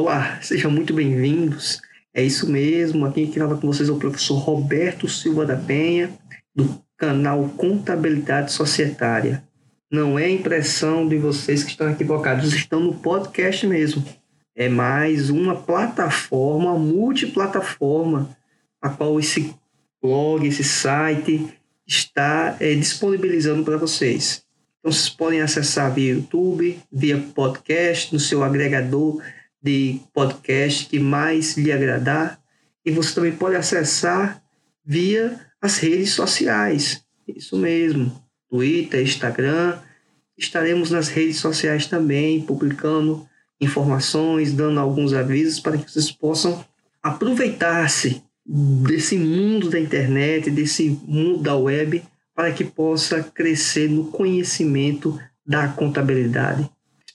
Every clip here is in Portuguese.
Olá, sejam muito bem-vindos. É isso mesmo, aqui quem fala com vocês é o professor Roberto Silva da Penha, do canal Contabilidade Societária. Não é impressão de vocês que estão equivocados, estão no podcast mesmo. É mais uma plataforma, multiplataforma, a qual esse blog, esse site está é, disponibilizando para vocês. Então, vocês podem acessar via YouTube, via podcast, no seu agregador de podcast que mais lhe agradar. E você também pode acessar via as redes sociais. Isso mesmo. Twitter, Instagram. Estaremos nas redes sociais também, publicando informações, dando alguns avisos para que vocês possam aproveitar-se desse mundo da internet, desse mundo da web, para que possa crescer no conhecimento da contabilidade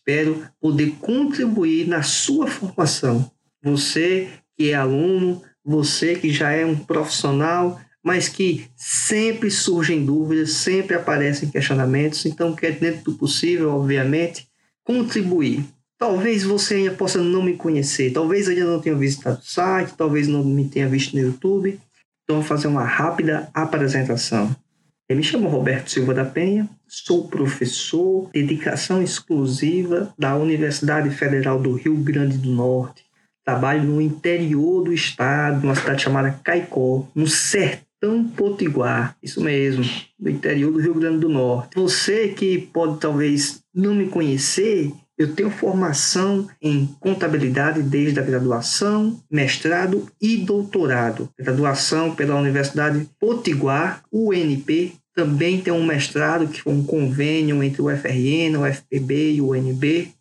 espero poder contribuir na sua formação. Você que é aluno, você que já é um profissional, mas que sempre surgem dúvidas, sempre aparecem questionamentos, então quer dentro do possível, obviamente, contribuir. Talvez você ainda possa não me conhecer, talvez ainda não tenha visitado o site, talvez não me tenha visto no YouTube. Então, vou fazer uma rápida apresentação. Eu me chamo Roberto Silva da Penha, sou professor, dedicação exclusiva da Universidade Federal do Rio Grande do Norte. Trabalho no interior do estado, numa cidade chamada Caicó, no sertão potiguar. Isso mesmo, no interior do Rio Grande do Norte. Você que pode talvez não me conhecer, eu tenho formação em contabilidade desde a graduação, mestrado e doutorado. Graduação pela Universidade Potiguar, UNP. Também tem um mestrado, que foi um convênio entre o FRN, o FPB e o UNB.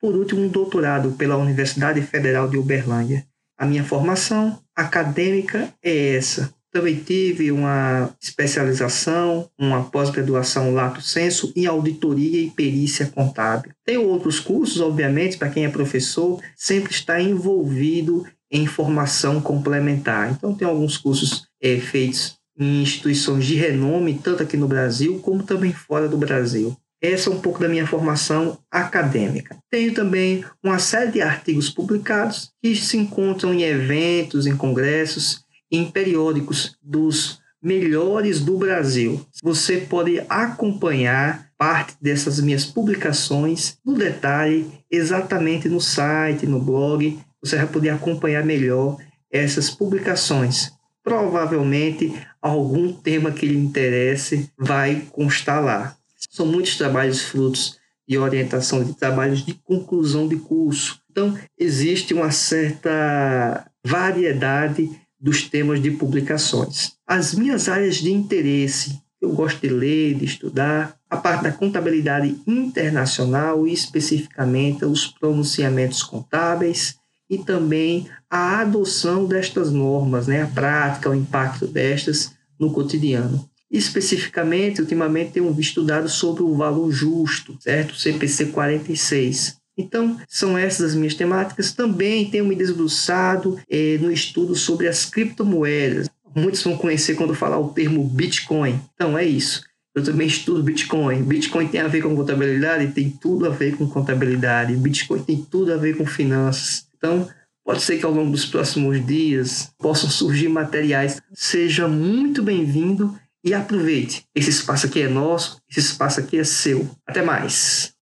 Por último, um doutorado pela Universidade Federal de Uberlândia. A minha formação acadêmica é essa. Também tive uma especialização, uma pós-graduação lato senso em auditoria e perícia contábil. Tem outros cursos, obviamente, para quem é professor, sempre está envolvido em formação complementar. Então, tem alguns cursos é, feitos em instituições de renome, tanto aqui no Brasil como também fora do Brasil. Essa é um pouco da minha formação acadêmica. Tenho também uma série de artigos publicados que se encontram em eventos, em congressos em periódicos dos melhores do Brasil. Você pode acompanhar parte dessas minhas publicações no detalhe, exatamente no site, no blog. Você vai poder acompanhar melhor essas publicações. Provavelmente algum tema que lhe interesse vai constar lá. São muitos trabalhos frutos de orientação de trabalhos de conclusão de curso. Então, existe uma certa variedade dos temas de publicações. As minhas áreas de interesse, eu gosto de ler, de estudar, a parte da contabilidade internacional e especificamente os pronunciamentos contábeis e também a adoção destas normas, né, a prática, o impacto destas no cotidiano. Especificamente, ultimamente tenho estudado sobre o valor justo, certo? CPC 46. Então, são essas as minhas temáticas. Também tenho me desbruçado eh, no estudo sobre as criptomoedas. Muitos vão conhecer quando falar o termo Bitcoin. Então, é isso. Eu também estudo Bitcoin. Bitcoin tem a ver com contabilidade? Tem tudo a ver com contabilidade. Bitcoin tem tudo a ver com finanças. Então, pode ser que ao longo dos próximos dias possam surgir materiais. Seja muito bem-vindo e aproveite. Esse espaço aqui é nosso, esse espaço aqui é seu. Até mais.